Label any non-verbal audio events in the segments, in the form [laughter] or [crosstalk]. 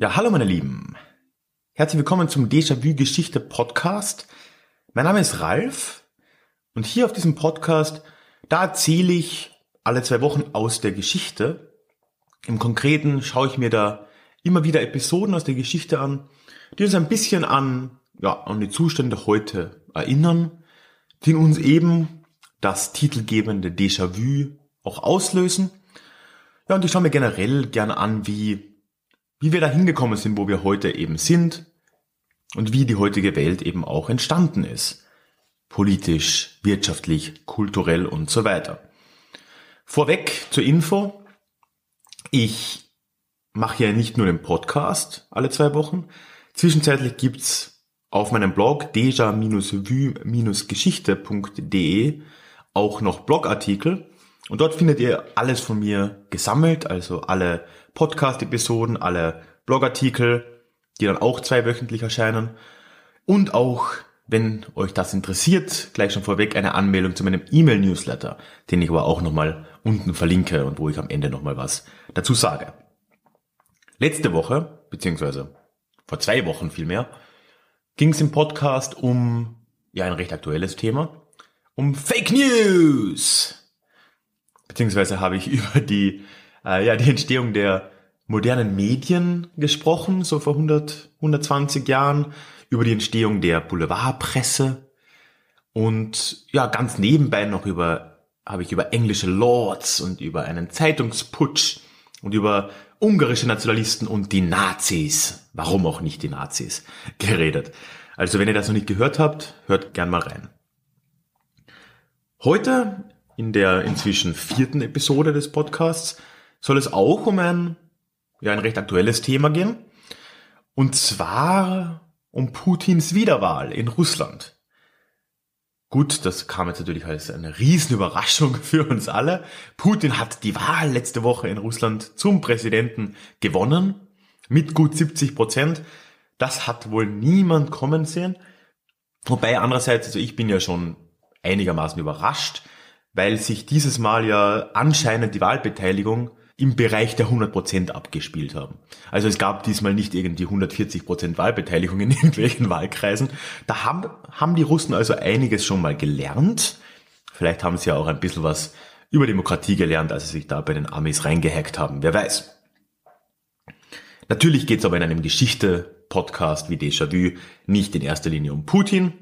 Ja, hallo meine Lieben. Herzlich willkommen zum Déjà-vu Geschichte Podcast. Mein Name ist Ralf und hier auf diesem Podcast, da erzähle ich alle zwei Wochen aus der Geschichte. Im Konkreten schaue ich mir da immer wieder Episoden aus der Geschichte an, die uns ein bisschen an, ja, an die Zustände heute erinnern, die uns eben das titelgebende Déjà-vu auch auslösen. Ja, und ich schaue mir generell gerne an, wie wie wir da hingekommen sind, wo wir heute eben sind und wie die heutige Welt eben auch entstanden ist. Politisch, wirtschaftlich, kulturell und so weiter. Vorweg zur Info. Ich mache ja nicht nur den Podcast alle zwei Wochen. Zwischenzeitlich gibt's auf meinem Blog deja-vue-geschichte.de auch noch Blogartikel. Und dort findet ihr alles von mir gesammelt, also alle Podcast-Episoden, alle Blogartikel, die dann auch zweiwöchentlich erscheinen. Und auch, wenn euch das interessiert, gleich schon vorweg eine Anmeldung zu meinem E-Mail-Newsletter, den ich aber auch nochmal unten verlinke und wo ich am Ende nochmal was dazu sage. Letzte Woche, beziehungsweise vor zwei Wochen vielmehr, ging es im Podcast um ja ein recht aktuelles Thema, um Fake News. Beziehungsweise habe ich [laughs] über die äh, ja, die Entstehung der modernen Medien gesprochen, so vor 100, 120 Jahren, über die Entstehung der Boulevardpresse und ja, ganz nebenbei noch über, habe ich über englische Lords und über einen Zeitungsputsch und über ungarische Nationalisten und die Nazis, warum auch nicht die Nazis, [laughs] geredet. Also wenn ihr das noch nicht gehört habt, hört gern mal rein. Heute, in der inzwischen vierten Episode des Podcasts, soll es auch um ein, ja, ein recht aktuelles Thema gehen. Und zwar um Putins Wiederwahl in Russland. Gut, das kam jetzt natürlich als eine Riesenüberraschung [laughs] für uns alle. Putin hat die Wahl letzte Woche in Russland zum Präsidenten gewonnen. Mit gut 70 Prozent. Das hat wohl niemand kommen sehen. Wobei andererseits, also ich bin ja schon einigermaßen überrascht, weil sich dieses Mal ja anscheinend die Wahlbeteiligung im Bereich der 100% abgespielt haben. Also es gab diesmal nicht irgendwie 140% Wahlbeteiligung in [laughs] irgendwelchen Wahlkreisen. Da haben, haben die Russen also einiges schon mal gelernt. Vielleicht haben sie ja auch ein bisschen was über Demokratie gelernt, als sie sich da bei den Amis reingehackt haben. Wer weiß. Natürlich geht es aber in einem Geschichte-Podcast wie Déjà-vu nicht in erster Linie um Putin,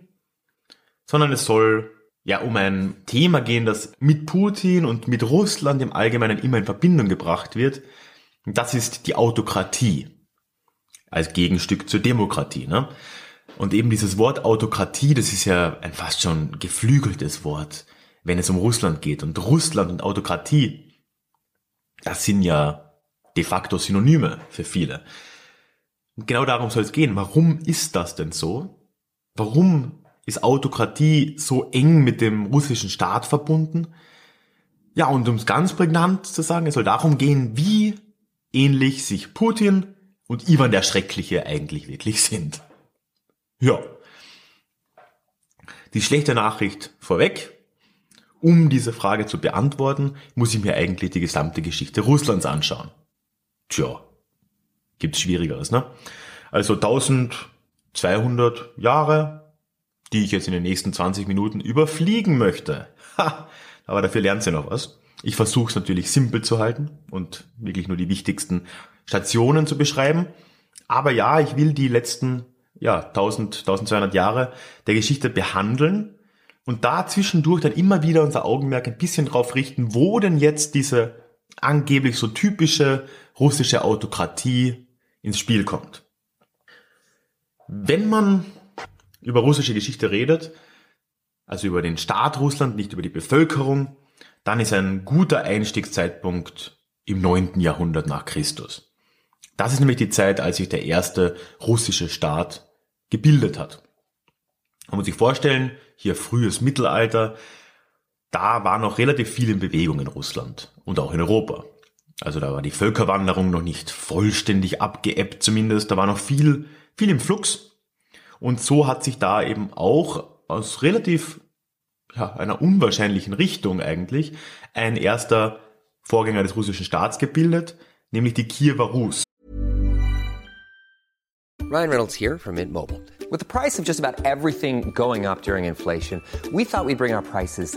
sondern es soll ja um ein Thema gehen, das mit Putin und mit Russland im Allgemeinen immer in Verbindung gebracht wird. Das ist die Autokratie als Gegenstück zur Demokratie. Ne? Und eben dieses Wort Autokratie, das ist ja ein fast schon geflügeltes Wort, wenn es um Russland geht. Und Russland und Autokratie, das sind ja de facto Synonyme für viele. Und genau darum soll es gehen. Warum ist das denn so? Warum ist Autokratie so eng mit dem russischen Staat verbunden. Ja, und um es ganz prägnant zu sagen, es soll darum gehen, wie ähnlich sich Putin und Ivan der Schreckliche eigentlich wirklich sind. Ja. Die schlechte Nachricht vorweg. Um diese Frage zu beantworten, muss ich mir eigentlich die gesamte Geschichte Russlands anschauen. Tja, gibt's Schwierigeres, ne? Also 1200 Jahre die ich jetzt in den nächsten 20 Minuten überfliegen möchte. Ha, aber dafür lernt ihr noch was. Ich versuche es natürlich simpel zu halten und wirklich nur die wichtigsten Stationen zu beschreiben. Aber ja, ich will die letzten ja, 1000, 1200 Jahre der Geschichte behandeln und da zwischendurch dann immer wieder unser Augenmerk ein bisschen drauf richten, wo denn jetzt diese angeblich so typische russische Autokratie ins Spiel kommt. Wenn man über russische Geschichte redet, also über den Staat Russland, nicht über die Bevölkerung, dann ist ein guter Einstiegszeitpunkt im neunten Jahrhundert nach Christus. Das ist nämlich die Zeit, als sich der erste russische Staat gebildet hat. Man muss sich vorstellen, hier frühes Mittelalter, da war noch relativ viel in Bewegung in Russland und auch in Europa. Also da war die Völkerwanderung noch nicht vollständig abgeebbt zumindest, da war noch viel, viel im Flux. Und so hat sich da eben auch aus relativ ja, einer unwahrscheinlichen Richtung eigentlich ein erster Vorgänger des russischen Staats gebildet, nämlich die Kiewer Rus. Ryan Reynolds here from Mint Mobile. With the price of just about everything going up during inflation, we thought we'd bring our prices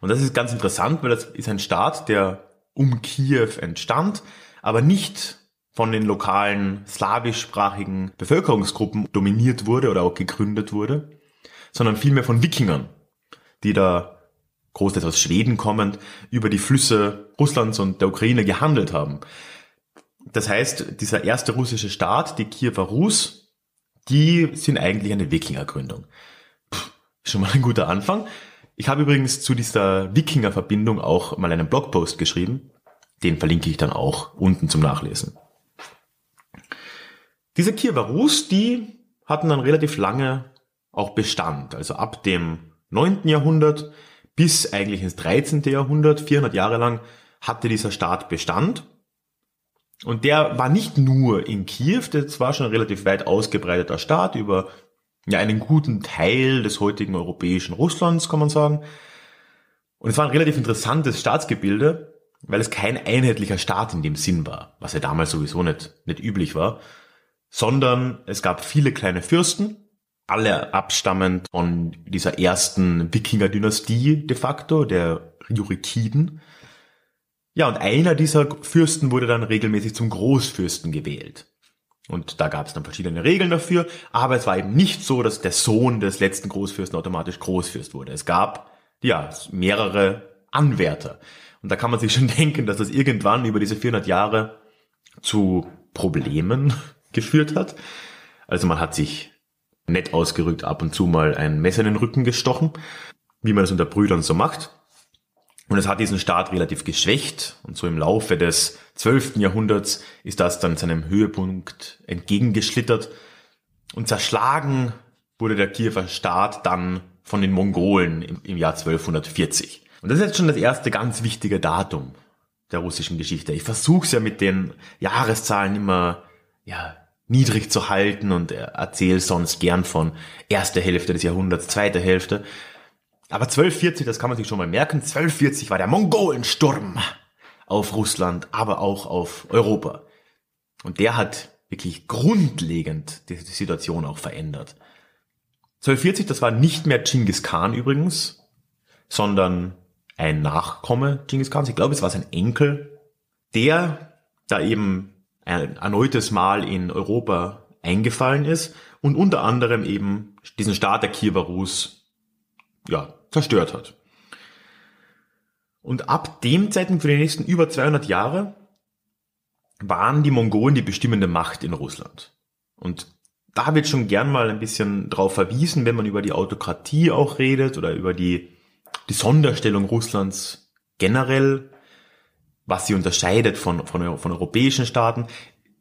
Und das ist ganz interessant, weil das ist ein Staat, der um Kiew entstand, aber nicht von den lokalen slawischsprachigen Bevölkerungsgruppen dominiert wurde oder auch gegründet wurde, sondern vielmehr von Wikingern, die da großteils aus Schweden kommend über die Flüsse Russlands und der Ukraine gehandelt haben. Das heißt, dieser erste russische Staat, die Kiewer Rus, die sind eigentlich eine Wikingergründung. Puh, schon mal ein guter Anfang. Ich habe übrigens zu dieser Wikinger-Verbindung auch mal einen Blogpost geschrieben. Den verlinke ich dann auch unten zum Nachlesen. Diese Kiewer Rus, die hatten dann relativ lange auch Bestand. Also ab dem 9. Jahrhundert bis eigentlich ins 13. Jahrhundert, 400 Jahre lang, hatte dieser Staat Bestand. Und der war nicht nur in Kiew, das war schon ein relativ weit ausgebreiteter Staat über ja, einen guten Teil des heutigen europäischen Russlands, kann man sagen. Und es war ein relativ interessantes Staatsgebilde, weil es kein einheitlicher Staat in dem Sinn war, was ja damals sowieso nicht, nicht üblich war, sondern es gab viele kleine Fürsten, alle abstammend von dieser ersten Wikinger-Dynastie de facto, der Jurikiden. Ja, und einer dieser Fürsten wurde dann regelmäßig zum Großfürsten gewählt. Und da gab es dann verschiedene Regeln dafür, aber es war eben nicht so, dass der Sohn des letzten Großfürsten automatisch Großfürst wurde. Es gab ja mehrere Anwärter. Und da kann man sich schon [laughs] denken, dass das irgendwann über diese 400 Jahre zu Problemen [laughs] geführt hat. Also man hat sich nett ausgerückt, ab und zu mal ein Messer in den Rücken gestochen, wie man das unter Brüdern so macht. Und es hat diesen Staat relativ geschwächt und so im Laufe des 12. Jahrhunderts ist das dann seinem Höhepunkt entgegengeschlittert und zerschlagen wurde der Kiewer Staat dann von den Mongolen im, im Jahr 1240. Und das ist jetzt schon das erste ganz wichtige Datum der russischen Geschichte. Ich versuche es ja mit den Jahreszahlen immer ja, niedrig zu halten und erzähle sonst gern von erster Hälfte des Jahrhunderts, zweiter Hälfte. Aber 1240, das kann man sich schon mal merken, 1240 war der Mongolensturm auf Russland, aber auch auf Europa. Und der hat wirklich grundlegend die Situation auch verändert. 1240, das war nicht mehr Genghis Khan übrigens, sondern ein Nachkomme Genghis Khans. Ich glaube, es war sein Enkel, der da eben ein erneutes Mal in Europa eingefallen ist und unter anderem eben diesen Staat der Kiewer Rus ja, zerstört hat. Und ab dem Zeitpunkt für die nächsten über 200 Jahre waren die Mongolen die bestimmende Macht in Russland. Und da wird schon gern mal ein bisschen drauf verwiesen, wenn man über die Autokratie auch redet oder über die, die Sonderstellung Russlands generell, was sie unterscheidet von, von, von europäischen Staaten.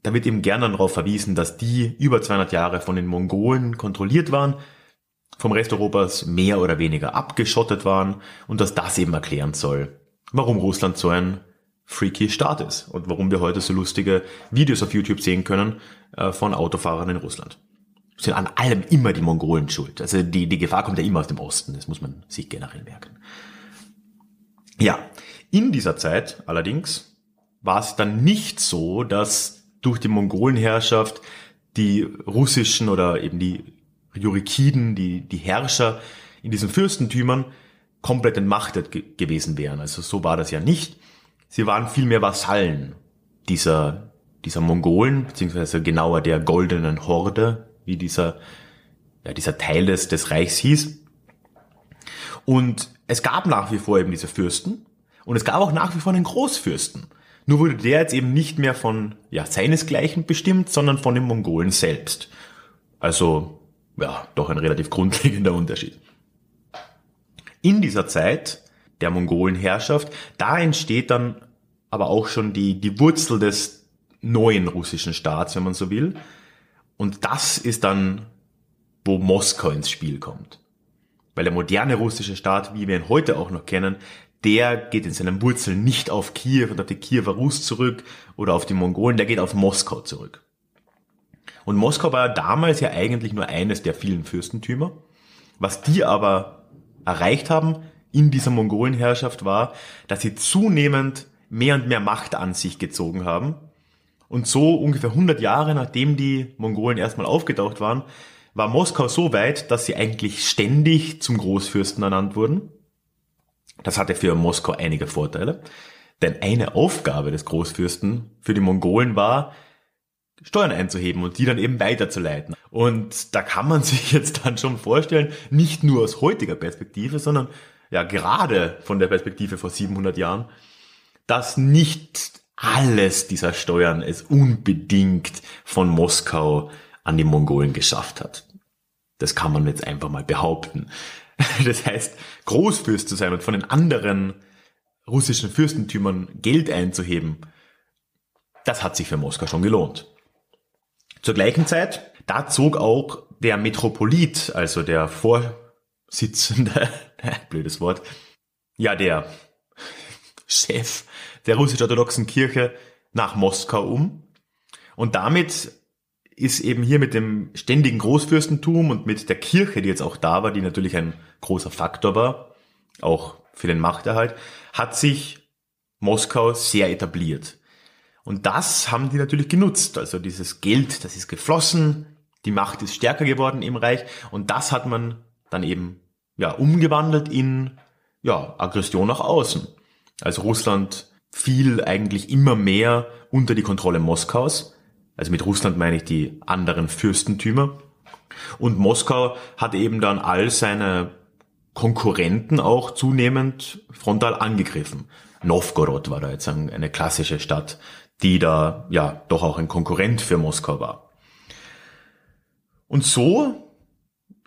Da wird eben gern darauf verwiesen, dass die über 200 Jahre von den Mongolen kontrolliert waren vom Rest Europas mehr oder weniger abgeschottet waren und dass das eben erklären soll, warum Russland so ein freaky Staat ist und warum wir heute so lustige Videos auf YouTube sehen können äh, von Autofahrern in Russland. Sind an allem immer die Mongolen schuld. Also die, die Gefahr kommt ja immer aus dem Osten, das muss man sich generell merken. Ja, in dieser Zeit allerdings war es dann nicht so, dass durch die Mongolenherrschaft die russischen oder eben die Jurikiden, die, die Herrscher in diesen Fürstentümern komplett entmachtet ge gewesen wären. Also so war das ja nicht. Sie waren vielmehr Vasallen dieser, dieser Mongolen, beziehungsweise genauer der goldenen Horde, wie dieser, ja, dieser Teil des, des Reichs hieß. Und es gab nach wie vor eben diese Fürsten und es gab auch nach wie vor einen Großfürsten. Nur wurde der jetzt eben nicht mehr von ja, seinesgleichen bestimmt, sondern von den Mongolen selbst. Also ja, doch ein relativ grundlegender Unterschied. In dieser Zeit der Mongolenherrschaft, da entsteht dann aber auch schon die, die Wurzel des neuen russischen Staats, wenn man so will. Und das ist dann, wo Moskau ins Spiel kommt. Weil der moderne russische Staat, wie wir ihn heute auch noch kennen, der geht in seinen Wurzeln nicht auf Kiew und auf die Kiewer Rus zurück oder auf die Mongolen, der geht auf Moskau zurück. Und Moskau war damals ja eigentlich nur eines der vielen Fürstentümer. Was die aber erreicht haben in dieser Mongolenherrschaft war, dass sie zunehmend mehr und mehr Macht an sich gezogen haben. Und so ungefähr 100 Jahre nachdem die Mongolen erstmal aufgetaucht waren, war Moskau so weit, dass sie eigentlich ständig zum Großfürsten ernannt wurden. Das hatte für Moskau einige Vorteile. Denn eine Aufgabe des Großfürsten für die Mongolen war, Steuern einzuheben und die dann eben weiterzuleiten. Und da kann man [laughs] sich jetzt dann schon vorstellen, nicht nur aus heutiger Perspektive, sondern ja gerade von der Perspektive vor 700 Jahren, dass nicht alles dieser Steuern es unbedingt von Moskau an die Mongolen geschafft hat. Das kann man jetzt einfach mal behaupten. [laughs] Das heißt, Großfürst zu sein und von den anderen russischen Fürstentümern Geld einzuheben, das hat sich für Moskau schon gelohnt. Zur gleichen Zeit, da zog auch der Metropolit, also der Vorsitzende, [laughs] blödes Wort, ja, der Chef der russisch-orthodoxen Kirche nach Moskau um. Und damit ist eben hier mit dem ständigen Großfürstentum und mit der Kirche, die jetzt auch da war, die natürlich ein großer Faktor war, auch für den Machterhalt, hat sich Moskau sehr etabliert. Und das haben die natürlich genutzt. Also dieses Geld, das ist geflossen, die Macht ist stärker geworden im Reich und das hat man dann eben ja umgewandelt in ja Aggression nach außen. Also Russland fiel eigentlich immer mehr unter die Kontrolle Moskaus also mit Russland meine ich die anderen Fürstentümer. Und Moskau hat eben dann all seine Konkurrenten auch zunehmend frontal angegriffen. Novgorod war da jetzt eine klassische Stadt, die da ja doch auch ein Konkurrent für Moskau war. Und so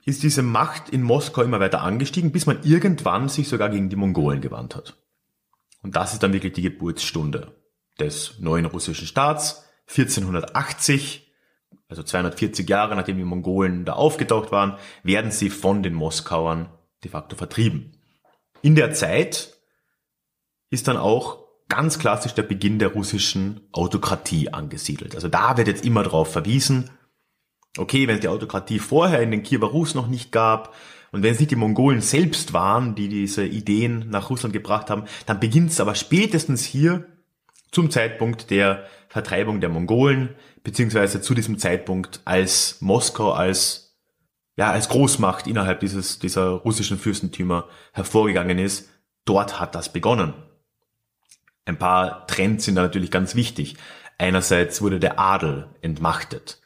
ist diese Macht in Moskau immer weiter angestiegen, bis man irgendwann sich sogar gegen die Mongolen gewandt hat. Und das ist dann wirklich die Geburtsstunde des neuen russischen Staats, 1480, also 240 Jahre nachdem die Mongolen da aufgetaucht waren, werden sie von den Moskauern de facto vertrieben. In der Zeit ist dann auch ganz klassisch der Beginn der russischen Autokratie angesiedelt. Also da wird jetzt immer darauf verwiesen, okay, wenn es die Autokratie vorher in den Kiewer Rus noch nicht gab und wenn es nicht die Mongolen selbst waren, die diese Ideen nach Russland gebracht haben, dann beginnt es aber spätestens hier zum Zeitpunkt der Vertreibung der Mongolen, beziehungsweise zu diesem Zeitpunkt, als Moskau als, ja, als Großmacht innerhalb dieses, dieser russischen Fürstentümer hervorgegangen ist, dort hat das begonnen. Ein paar Trends sind da natürlich ganz wichtig. Einerseits wurde der Adel entmachtet.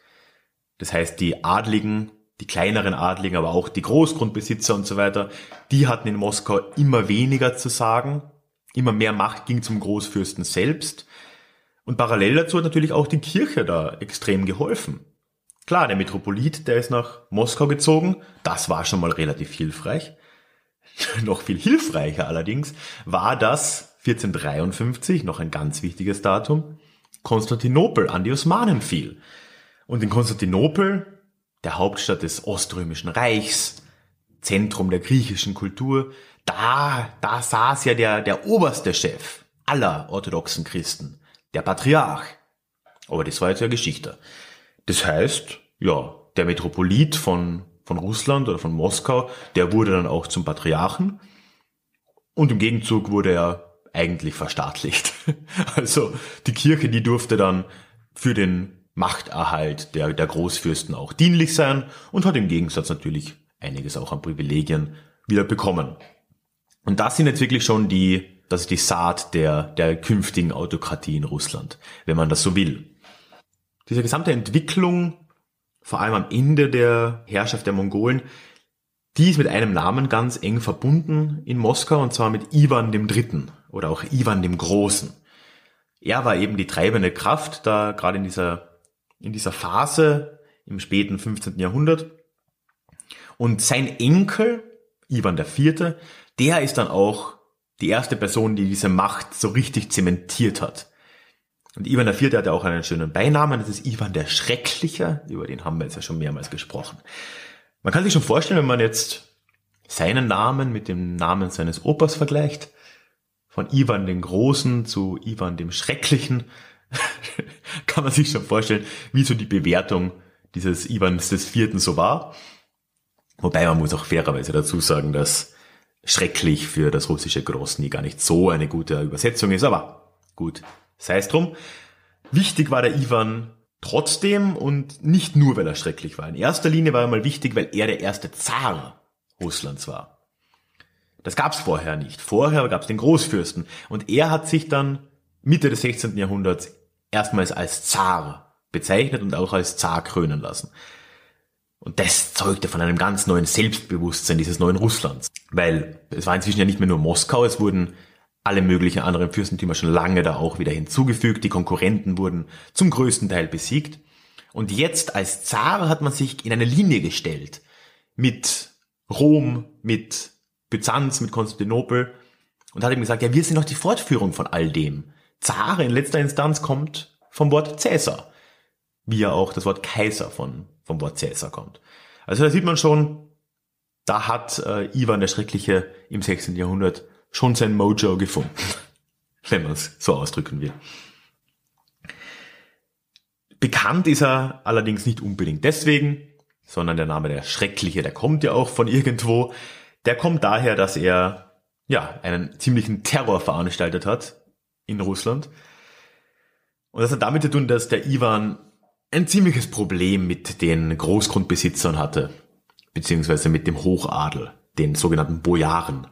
Das heißt, die Adligen, die kleineren Adligen, aber auch die Großgrundbesitzer und so weiter, die hatten in Moskau immer weniger zu sagen. Immer mehr Macht ging zum Großfürsten selbst. Und parallel dazu hat natürlich auch die Kirche da extrem geholfen. Klar, der Metropolit, der ist nach Moskau gezogen, das war schon mal relativ hilfreich. [laughs] noch viel hilfreicher allerdings war das 1453, noch ein ganz wichtiges Datum, Konstantinopel an die Osmanen fiel. Und in Konstantinopel, der Hauptstadt des Oströmischen Reichs, Zentrum der griechischen Kultur, da, da saß ja der, der oberste Chef aller orthodoxen Christen, der Patriarch. Aber das war jetzt ja Geschichte. Das heißt, ja, der Metropolit von, von Russland oder von Moskau, der wurde dann auch zum Patriarchen. Und im Gegenzug wurde er eigentlich verstaatlicht. [laughs] Also die Kirche, die durfte dann für den Machterhalt der, der Großfürsten auch dienlich sein und hat im Gegensatz natürlich einiges auch an Privilegien wieder bekommen. Und das sind jetzt wirklich schon die, das ist die Saat der, der künftigen Autokratie in Russland, wenn man das so will. Diese gesamte Entwicklung, vor allem am Ende der Herrschaft der Mongolen, Die ist mit einem Namen ganz eng verbunden in Moskau und zwar mit Ivan dem Dritten oder auch Ivan dem Großen. Er war eben die treibende Kraft da gerade in dieser, in dieser Phase im späten 15. Jahrhundert. Und sein Enkel, Ivan IV., der ist dann auch die erste Person, die diese Macht so richtig zementiert hat. Und Ivan IV. hatte auch einen schönen Beinamen, das ist Ivan der Schreckliche, über den haben wir jetzt ja schon mehrmals gesprochen. Man kann sich schon vorstellen, wenn man jetzt seinen Namen mit dem Namen seines Opas vergleicht, von Ivan den Großen zu Ivan dem Schrecklichen, [laughs] kann man sich schon vorstellen, wie so die Bewertung dieses Ivans des Vierten so war. Wobei man muss auch fairerweise dazu sagen, dass schrecklich für das russische Grosny gar nicht so eine gute Übersetzung ist, aber gut, sei es drum. Wichtig war der Ivan trotzdem und nicht nur, weil er schrecklich war. In erster Linie war er mal wichtig, weil er der erste Zar Russlands war. Das gab's vorher nicht. Vorher gab's den Großfürsten und er hat sich dann Mitte des 16. Jahrhunderts erstmals als Zar bezeichnet und auch als Zar krönen lassen. Und das zeugte von einem ganz neuen Selbstbewusstsein dieses neuen Russlands. Weil es war inzwischen ja nicht mehr nur Moskau, es wurden alle möglichen anderen Fürstentümer schon lange da auch wieder hinzugefügt. Die Konkurrenten wurden zum größten Teil besiegt. Und jetzt als Zar hat man sich in eine Linie gestellt. Mit Rom, mit Byzanz, mit Konstantinopel. Und hat ihm gesagt, ja, wir sind doch die Fortführung von all dem. Zar in letzter Instanz kommt vom Wort Cäsar wie ja auch das Wort Kaiser von, vom Wort Caesar kommt. Also da sieht man schon, da hat äh, Ivan der Schreckliche im 16. Jahrhundert schon sein Mojo gefunden, [laughs] wenn man es so ausdrücken will. Bekannt ist er allerdings nicht unbedingt deswegen, sondern der Name der Schreckliche, der kommt ja auch von irgendwo. Der kommt daher, dass er ja einen ziemlichen Terror veranstaltet hat in Russland. Und das hat damit zu tun, dass der Ivan ein ziemliches Problem mit den Großgrundbesitzern hatte, beziehungsweise mit dem Hochadel, den sogenannten Bojaren.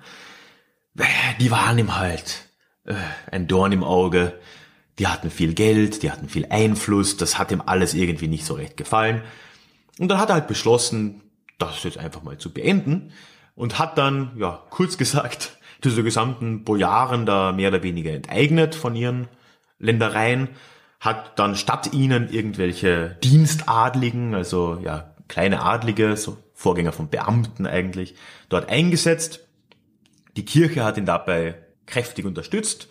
Die waren ihm halt äh, ein Dorn im Auge, die hatten viel Geld, die hatten viel Einfluss, das hat ihm alles irgendwie nicht so recht gefallen. Und dann hat er halt beschlossen, das jetzt einfach mal zu beenden und hat dann, ja, kurz gesagt, [laughs] diese gesamten Bojaren da mehr oder weniger enteignet von ihren Ländereien hat dann statt ihnen irgendwelche Dienstadligen, also ja, kleine Adlige, so Vorgänger von Beamten eigentlich, dort eingesetzt. Die Kirche hat ihn dabei kräftig unterstützt.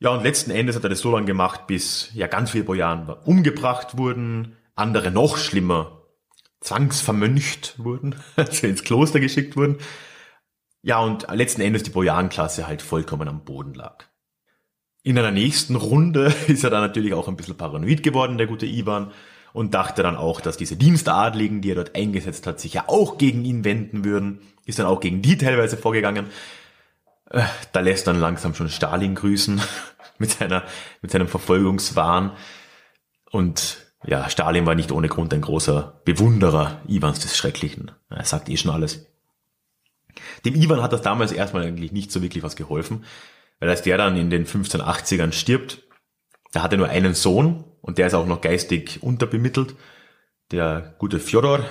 Ja, und letzten Endes hat er das so lange gemacht, bis ja ganz viele Bojaren umgebracht wurden, andere noch schlimmer zwangsvermöncht wurden, [laughs] also ins Kloster geschickt wurden. Ja, und letzten Endes die Bojarenklasse halt vollkommen am Boden lag. In einer nächsten Runde [laughs] ist er dann natürlich auch ein bisschen paranoid geworden, der gute Ivan, und dachte dann auch, dass diese Dienstadligen, die er dort eingesetzt hat, sich ja auch gegen ihn wenden würden. Ist dann auch gegen die teilweise vorgegangen. Äh, da lässt dann langsam schon Stalin grüßen [laughs] mit seiner, mit seinem Verfolgungswahn. Und ja, Stalin war nicht ohne Grund ein großer Bewunderer Iwans des Schrecklichen. Er sagt eh schon alles. Dem Ivan hat das damals erstmal eigentlich nicht so wirklich was geholfen. Weil als der dann in den 1580ern stirbt, da hat er nur einen Sohn und der ist auch noch geistig unterbemittelt. Der gute Fjodor,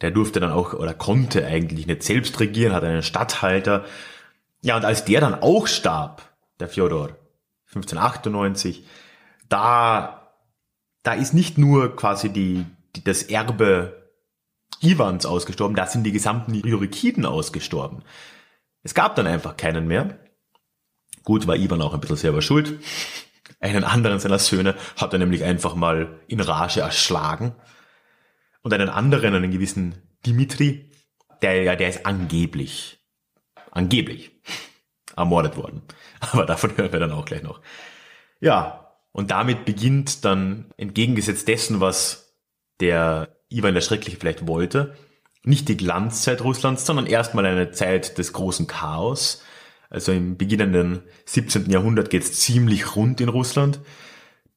der durfte dann auch oder konnte eigentlich nicht selbst regieren, hat einen Statthalter. Ja, und als der dann auch starb, der Fjodor, 1598, da, da ist nicht nur quasi die, die das Erbe Iwans ausgestorben, da sind die gesamten Jurikiden ausgestorben. Es gab dann einfach keinen mehr. Gut, war Ivan auch ein bisschen selber schuld. Einen anderen seiner Söhne hat er nämlich einfach mal in Rage erschlagen. Und einen anderen, einen gewissen Dimitri, der ja, der ist angeblich, angeblich ermordet worden. [laughs] Aber davon hören wir dann auch gleich noch. Ja, und damit beginnt dann entgegengesetzt dessen, was der Ivan der Schreckliche vielleicht wollte, nicht die Glanzzeit Russlands, sondern erstmal eine Zeit des großen Chaos, also im beginnenden 17. Jahrhundert geht es ziemlich rund in Russland.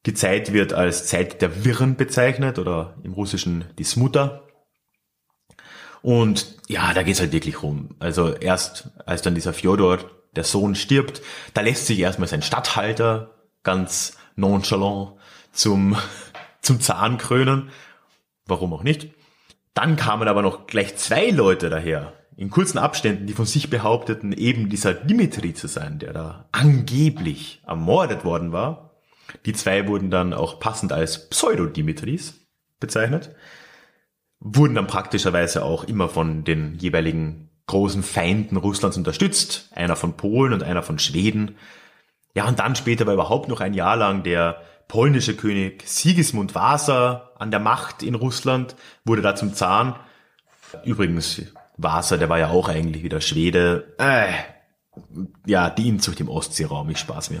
Die Zeit wird als Zeit der Wirren bezeichnet oder im Russischen die Smuta. Und ja, da geht's halt wirklich rum. Also erst als dann dieser Fjodor, der Sohn, stirbt, da lässt sich erstmal sein Statthalter ganz nonchalant zum, [laughs] zum Zahn krönen. Warum auch nicht? Dann kamen aber noch gleich zwei Leute daher, in kurzen Abständen, die von sich behaupteten, eben dieser Dimitri zu sein, der da angeblich ermordet worden war. Die zwei wurden dann auch passend als Pseudo-Dimitris bezeichnet, wurden dann praktischerweise auch immer von den jeweiligen großen Feinden Russlands unterstützt, einer von Polen und einer von Schweden. Ja, und dann später war überhaupt noch ein Jahr lang der polnische König Sigismund Vasa an der Macht in Russland, wurde da zum Zahn. Übrigens, Vasa, der war ja auch eigentlich wieder Schwede. Äh, ja, die Inzucht im Ostseeraum, ich spaß mir.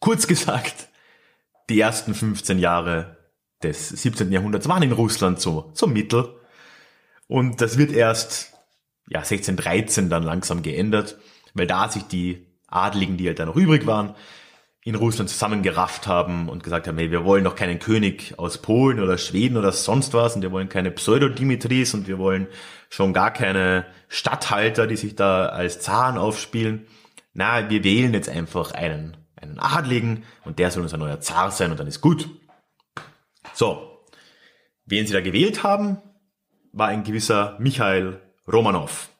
Kurz gesagt, die ersten 15 Jahre des 17. Jahrhunderts waren in Russland so, so mittel. Und das wird erst ja, 1613 dann langsam geändert, weil da sich die Adligen, die halt da noch übrig waren, in Russland zusammengerafft haben und gesagt haben, hey, wir wollen doch keinen König aus Polen oder Schweden oder sonst was und wir wollen keine Pseudo-Dimitris und wir wollen schon gar keine Statthalter, die sich da als Zaren aufspielen. Na, wir wählen jetzt einfach einen einen Adligen und der soll unser neuer Zar sein und dann ist gut. So, wen sie da gewählt haben, war ein gewisser Michael Romanov.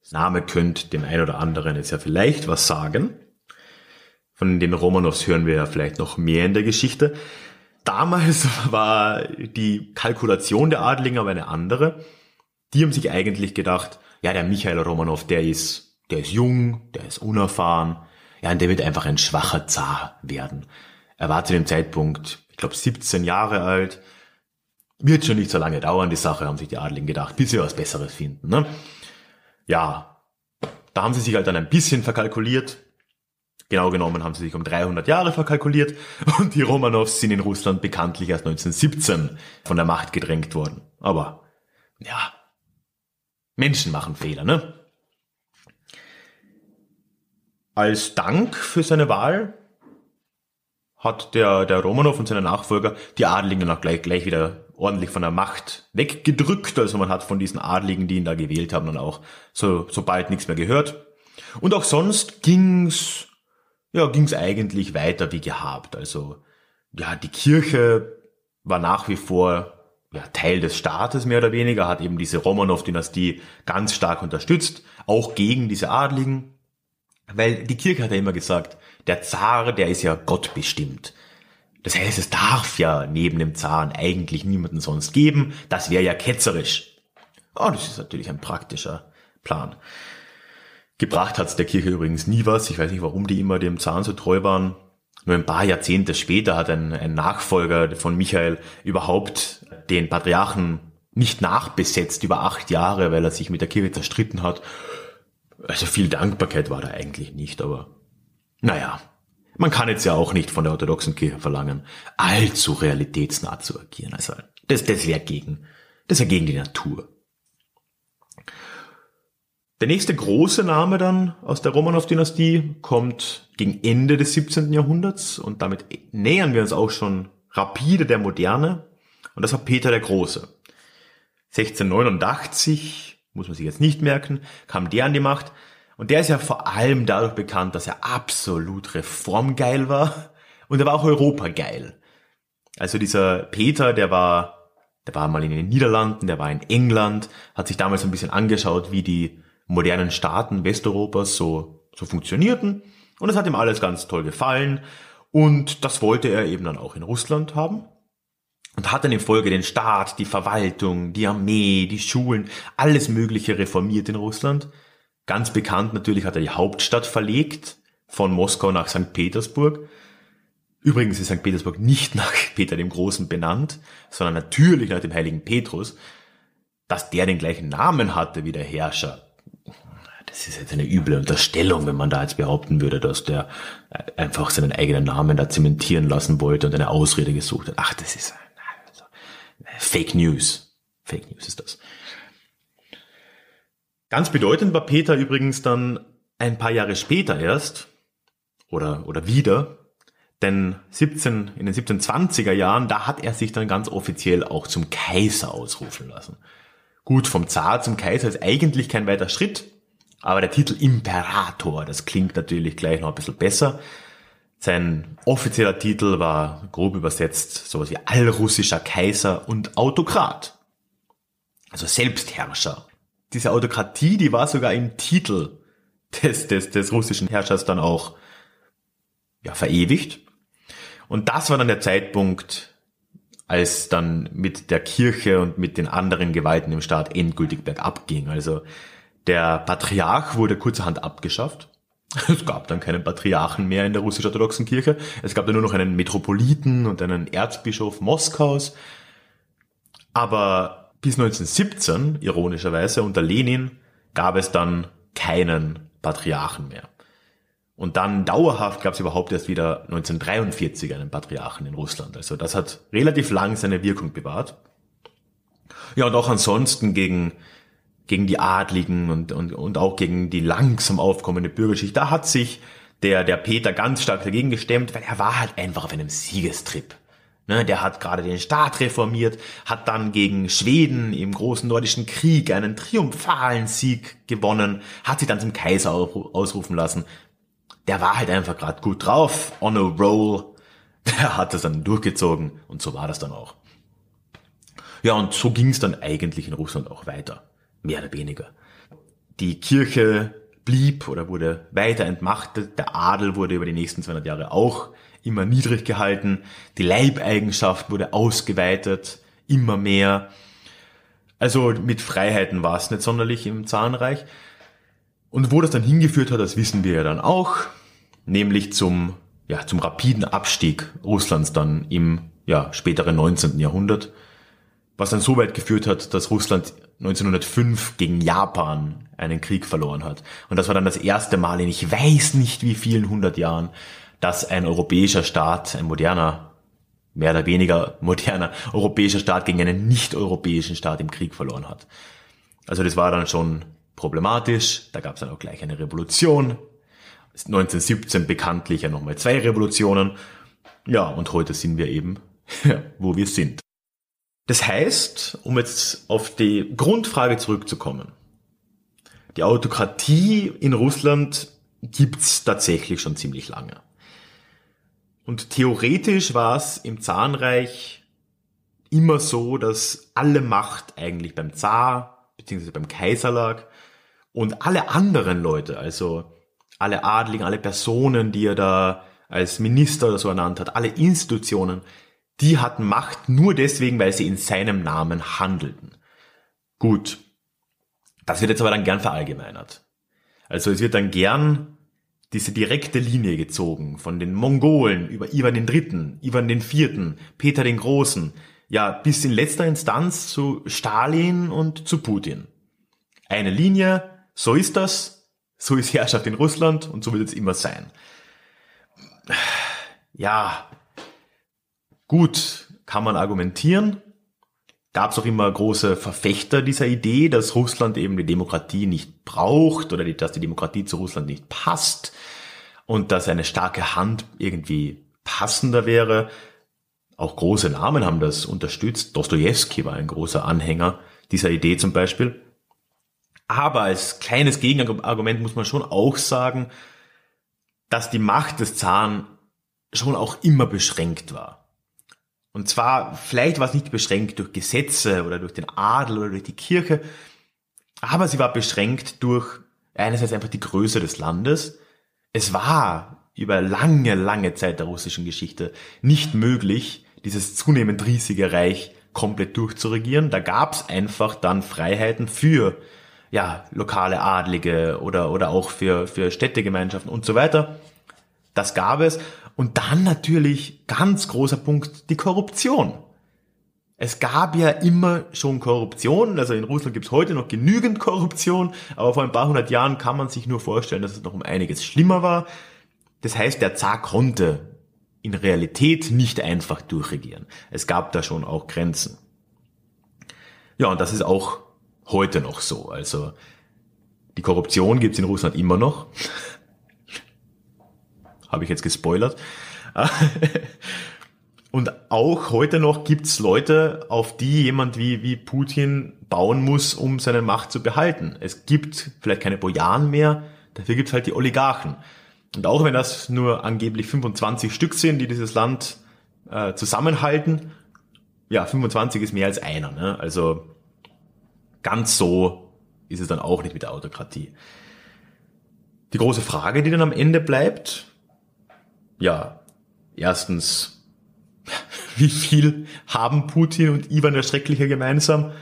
Das Name könnte dem einen oder anderen jetzt ja vielleicht was sagen. Von den Romanows hören wir ja vielleicht noch mehr in der Geschichte. Damals [laughs] war die Kalkulation der Adligen aber eine andere. Die haben sich eigentlich gedacht, ja, der Michael Romanov, der ist, der ist jung, der ist unerfahren, ja, und der wird einfach ein schwacher Zar werden. Er war zu dem Zeitpunkt, ich glaube, 17 Jahre alt. Wird schon nicht so lange dauern, die Sache, haben sich die Adligen gedacht, bis sie was Besseres finden. Ne? Ja, da haben sie sich halt dann ein bisschen verkalkuliert. Genau genommen haben sie sich um 300 Jahre verkalkuliert [laughs] und die Romanows sind in Russland bekanntlich erst 1917 von der Macht gedrängt worden. Aber ja, Menschen machen Fehler, ne? Als Dank für seine Wahl hat der, der Romanov und seine Nachfolger die Adligen dann auch gleich, gleich wieder ordentlich von der Macht weggedrückt. Also man hat von diesen Adligen, die ihn da gewählt haben, dann auch so, bald nichts mehr gehört. Und auch sonst ging's, ja, ging's eigentlich weiter wie gehabt. Also, ja, die Kirche war nach wie vor ja, Teil des Staates mehr oder weniger, hat eben diese Romanov-Dynastie ganz stark unterstützt, auch gegen diese Adligen. Weil die Kirche hat ja immer gesagt, der Zar, der ist ja Gott bestimmt. Das heißt, es darf ja neben dem Zaren eigentlich niemanden sonst geben. Das wäre ja ketzerisch. Oh, das ist natürlich ein praktischer Plan. Gebracht hat's der Kirche übrigens nie was. Ich weiß nicht, warum die immer dem Zaren so treu waren. Nur ein paar Jahrzehnte später hat ein, ein Nachfolger von Michael überhaupt den Patriarchen nicht nachbesetzt über acht Jahre, weil er sich mit der Kirche zerstritten hat also viel Dankbarkeit war da eigentlich nicht, aber naja, man kann jetzt ja auch nicht von der orthodoxen Kirche verlangen, allzu realitätsnah zu agieren. Also das, das wäre gegen, das wäre gegen die Natur. Der nächste große Name dann aus der Romanov-Dynastie kommt gegen Ende des 17. Jahrhunderts und damit nähern wir uns auch schon rapide der Moderne und das war Peter der Große. 1689 muss man sich jetzt nicht merken, kam der an die Macht. Und der ist ja vor allem dadurch bekannt, dass er absolut reformgeil war und er war auch europageil. Also dieser Peter, der war, der war mal in den Niederlanden, der war in England, hat sich damals ein bisschen angeschaut, wie die modernen Staaten Westeuropas so, so funktionierten. Und es hat ihm alles ganz toll gefallen. Und das wollte er eben dann auch in Russland haben und hat dann in Folge den Staat, die Verwaltung, die Armee, die Schulen, alles Mögliche reformiert in Russland. Ganz bekannt natürlich hat er die Hauptstadt verlegt, von Moskau nach St. Petersburg. Übrigens ist St. Petersburg nicht [laughs] nach Peter dem Großen benannt, sondern natürlich nach dem heiligen Petrus. Dass der den gleichen Namen hatte wie der Herrscher, das ist jetzt eine üble Unterstellung, wenn man da jetzt behaupten würde, dass der einfach seinen eigenen Namen da zementieren lassen wollte und eine Ausrede gesucht hat. Ach, das ist Fake News. Fake News ist das. Ganz bedeutend war Peter übrigens dann ein paar Jahre später erst, oder, oder wieder, denn 17, in den 1720er Jahren, da hat er sich dann ganz offiziell auch zum Kaiser ausrufen lassen. Gut, vom Zar zum Kaiser ist eigentlich kein weiter Schritt, aber der Titel Imperator, das klingt natürlich gleich noch ein bisschen besser. Sein offizieller Titel war grob übersetzt sowas wie allrussischer Kaiser und Autokrat. Also Selbstherrscher. Diese Autokratie, die war sogar im Titel des, des, des russischen Herrschers dann auch ja, verewigt. Und das war dann der Zeitpunkt, als dann mit der Kirche und mit den anderen Gewalten im Staat endgültig bergab ging. Also der Patriarch wurde kurzerhand abgeschafft. [laughs] Es gab dann keinen Patriarchen mehr in der russisch-orthodoxen Kirche. Es gab dann nur noch einen Metropoliten und einen Erzbischof Moskaus. Aber bis 1917, ironischerweise, unter Lenin, gab es dann keinen Patriarchen mehr. Und dann dauerhaft gab es überhaupt erst wieder 1943 einen Patriarchen in Russland. Also das hat relativ lang seine Wirkung bewahrt. Ja, und auch ansonsten gegen, gegen die Adligen und, und, und auch gegen die langsam aufkommende Bürgerschicht, da hat sich der, der Peter ganz stark dagegen gestemmt, weil er war halt einfach auf einem Siegestrip. Ne, der hat gerade den Staat reformiert, hat dann gegen Schweden im großen nordischen Krieg einen triumphalen Sieg gewonnen, hat sich dann zum Kaiser ausrufen lassen, der war halt einfach gerade gut drauf, on a roll. [laughs] Der hat das dann durchgezogen und so war das dann auch. Ja, und so ging es dann eigentlich in Russland auch weiter, mehr oder weniger. Die Kirche blieb oder wurde weiter entmachtet, der Adel wurde über die nächsten 200 Jahre auch immer niedrig gehalten, die Leibeigenschaft wurde ausgeweitet, immer mehr. Also mit Freiheiten war es nicht sonderlich im Zarenreich. Und wo das dann hingeführt hat, das wissen wir ja dann auch nämlich zum, ja, zum rapiden Abstieg Russlands dann im ja, späteren 19. Jahrhundert, was dann so weit geführt hat, dass Russland 1905 gegen Japan einen Krieg verloren hat. Und das war dann das erste Mal in ich weiß nicht wie vielen hundert Jahren, dass ein europäischer Staat, ein moderner, mehr oder weniger moderner europäischer Staat gegen einen nicht-europäischen Staat im Krieg verloren hat. Also das war dann schon problematisch. Da gab es dann auch gleich eine Revolution 1917 bekanntlich ja nochmal zwei Revolutionen. Ja, und heute sind wir eben, [laughs] wo wir sind. Das heißt, um jetzt auf die Grundfrage zurückzukommen, die Autokratie in Russland gibt's tatsächlich schon ziemlich lange. Und theoretisch war es im Zarenreich immer so, dass alle Macht eigentlich beim Zar bzw. beim Kaiser lag und alle anderen Leute, also alle Adligen, alle Personen, die er da als Minister oder so ernannt hat, alle Institutionen, die hatten Macht nur deswegen, weil sie in seinem Namen handelten. Gut. Das wird jetzt aber dann gern verallgemeinert. Also es wird dann gern diese direkte Linie gezogen von den Mongolen über Ivan den Dritten, Ivan den Vierten, Peter den Großen, ja, bis in letzter Instanz zu Stalin und zu Putin. Eine Linie, so ist das, so ist Herrschaft in Russland und so wird es immer sein. Ja, gut, kann man argumentieren. Gab es auch immer große Verfechter dieser Idee, dass Russland eben die Demokratie nicht braucht oder dass die Demokratie zu Russland nicht passt und dass eine starke Hand irgendwie passender wäre. Auch große Namen haben das unterstützt. Dostoevsky war ein großer Anhänger dieser Idee zum Beispiel. Aber als kleines Gegenargument muss man schon auch sagen, dass die Macht des Zaren schon auch immer beschränkt war. Und zwar, vielleicht war es nicht beschränkt durch Gesetze oder durch den Adel oder durch die Kirche, aber sie war beschränkt durch einerseits einfach die Größe des Landes. Es war über lange, lange Zeit der russischen Geschichte nicht möglich, dieses zunehmend riesige Reich komplett durchzuregieren. Da gab es einfach dann Freiheiten für ja, lokale Adlige oder, oder auch für, für Städtegemeinschaften und so weiter. Das gab es. Und dann natürlich ganz großer Punkt, die Korruption. es gab ja immer schon Korruption, also in Russland gibt es heute noch genügend Korruption, aber vor ein paar hundert Jahren kann man sich nur vorstellen, dass es noch um einiges schlimmer war. Das heißt, der Zar konnte in Realität nicht einfach durchregieren. Es gab da schon auch Grenzen. Ja, und das ist auch heute noch so. Also die Korruption gibt's in Russland immer noch. Habe ich jetzt gespoilert. [laughs] Und auch heute noch gibt's Leute, auf die jemand wie, wie Putin bauen muss, um seine Macht zu behalten. Es gibt vielleicht keine Bojaren mehr, dafür gibt's halt die Oligarchen. Und auch wenn das nur angeblich 25 Stück sind, die dieses Land äh, zusammenhalten, ja, 25 ist mehr als einer. Ne? Also ganz so ist es dann auch nicht mit der Autokratie. Die große Frage, die dann am Ende bleibt, ja, erstens, [laughs] wie viel haben Putin und Ivan der Schreckliche gemeinsam?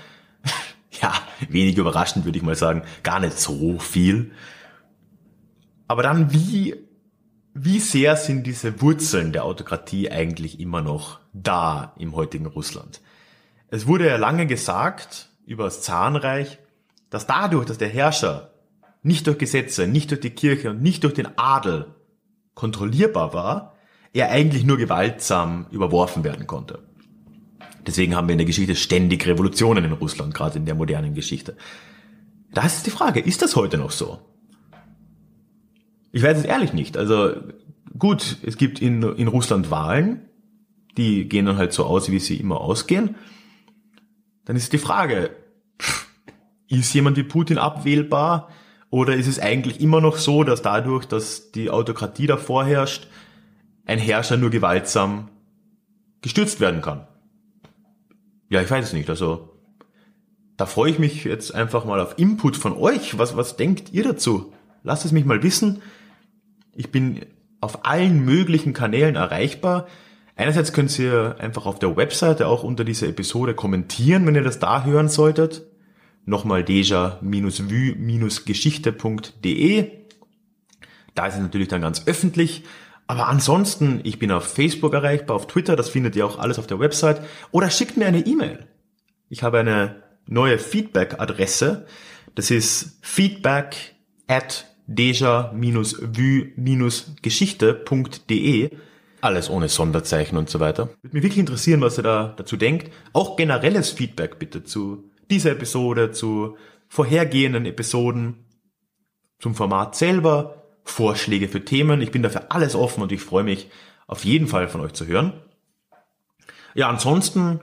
[laughs] ja, wenig überraschend würde ich mal sagen, gar nicht so viel. Aber dann, wie, wie sehr sind diese Wurzeln der Autokratie eigentlich immer noch da im heutigen Russland? Es wurde ja lange gesagt über das Zahnreich, dass dadurch, dass der Herrscher nicht durch Gesetze, nicht durch die Kirche und nicht durch den Adel kontrollierbar war, er eigentlich nur gewaltsam überworfen werden konnte. Deswegen haben wir in der Geschichte ständig Revolutionen in Russland, gerade in der modernen Geschichte. Da ist die Frage, ist das heute noch so? Ich weiß es ehrlich nicht. Also gut, es gibt in, in Russland Wahlen, die gehen dann halt so aus, wie sie immer ausgehen. Dann ist die Frage, ist jemand wie Putin abwählbar? Oder ist es eigentlich immer noch so, dass dadurch, dass die Autokratie da vorherrscht, ein Herrscher nur gewaltsam gestürzt werden kann. Ja, ich weiß es nicht. Also da freue ich mich jetzt einfach mal auf Input von euch. Was, was denkt ihr dazu? Lasst es mich mal wissen. Ich bin auf allen möglichen Kanälen erreichbar. Einerseits könnt ihr einfach auf der Webseite auch unter dieser Episode kommentieren, wenn ihr das da hören solltet. Nochmal deja-vue-geschichte.de. Da ist es natürlich dann ganz öffentlich. Aber ansonsten, ich bin auf Facebook erreichbar, auf Twitter, das findet ihr auch alles auf der Website. Oder schickt mir eine E-Mail. Ich habe eine neue Feedback-Adresse. Das ist feedback at deja-vue-geschichte.de. Alles ohne Sonderzeichen und so weiter. Würde mich wirklich interessieren, was ihr da dazu denkt. Auch generelles Feedback bitte zu dieser Episode, zu vorhergehenden Episoden, zum Format selber, Vorschläge für Themen. Ich bin dafür alles offen und ich freue mich auf jeden Fall von euch zu hören. Ja, ansonsten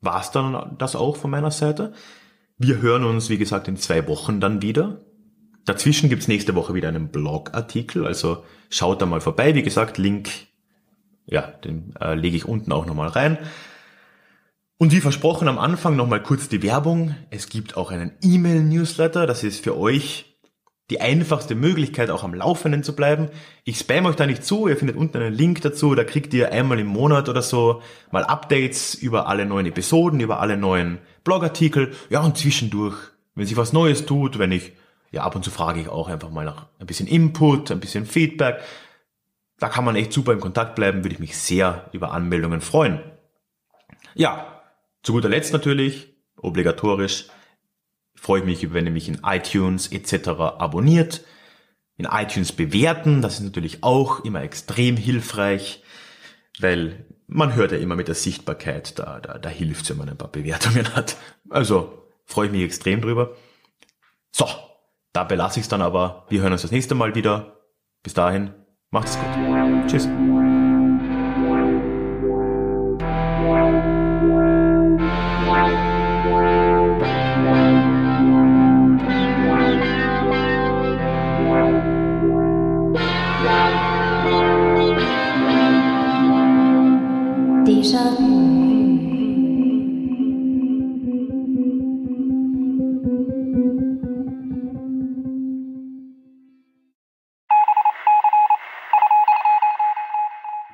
war es dann das auch von meiner Seite. Wir hören uns, wie gesagt, in zwei Wochen dann wieder. Dazwischen gibt's nächste Woche wieder einen Blogartikel, also schaut da mal vorbei. Wie gesagt, Link, ja, den äh, lege ich unten auch nochmal rein. Und wie versprochen am Anfang nochmal kurz die Werbung. Es gibt auch einen E-Mail-Newsletter, das ist für euch die einfachste Möglichkeit, auch am Laufenden zu bleiben. Ich spam euch da nicht zu, ihr findet unten einen Link dazu, da kriegt ihr einmal im Monat oder so mal Updates über alle neuen Episoden, über alle neuen Blogartikel. Ja, und zwischendurch, wenn sich was Neues tut, wenn ich, ja, ab und zu frage ich auch einfach mal nach ein bisschen Input, ein bisschen Feedback. Da kann man echt super in Kontakt bleiben, würde ich mich sehr über Anmeldungen freuen. Ja, zu guter Letzt natürlich, obligatorisch, freue ich mich, wenn ihr mich in iTunes etc. abonniert, in iTunes bewerten. Das ist natürlich auch immer extrem hilfreich, weil man hört ja immer mit der Sichtbarkeit, da, da, da hilft es, wenn man ein paar Bewertungen hat. Also freue ich mich extrem drüber. So, da belasse ich es dann aber. Wir hören uns das nächste Mal wieder. Bis dahin, macht's gut. Tschüss.